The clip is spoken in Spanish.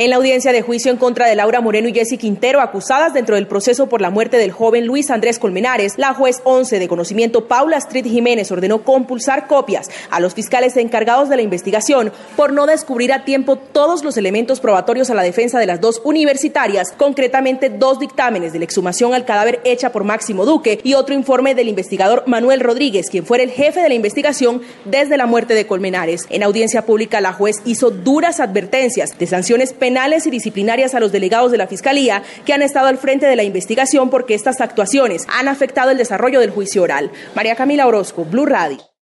En la audiencia de juicio en contra de Laura Moreno y Jessy Quintero, acusadas dentro del proceso por la muerte del joven Luis Andrés Colmenares, la juez 11 de conocimiento Paula Street Jiménez ordenó compulsar copias a los fiscales encargados de la investigación por no descubrir a tiempo todos los elementos probatorios a la defensa de las dos universitarias, concretamente dos dictámenes de la exhumación al cadáver hecha por Máximo Duque y otro informe del investigador Manuel Rodríguez, quien fuera el jefe de la investigación desde la muerte de Colmenares. En audiencia pública, la juez hizo duras advertencias de sanciones penales penales y disciplinarias a los delegados de la Fiscalía que han estado al frente de la investigación porque estas actuaciones han afectado el desarrollo del juicio oral. María Camila Orozco, Blue Radio.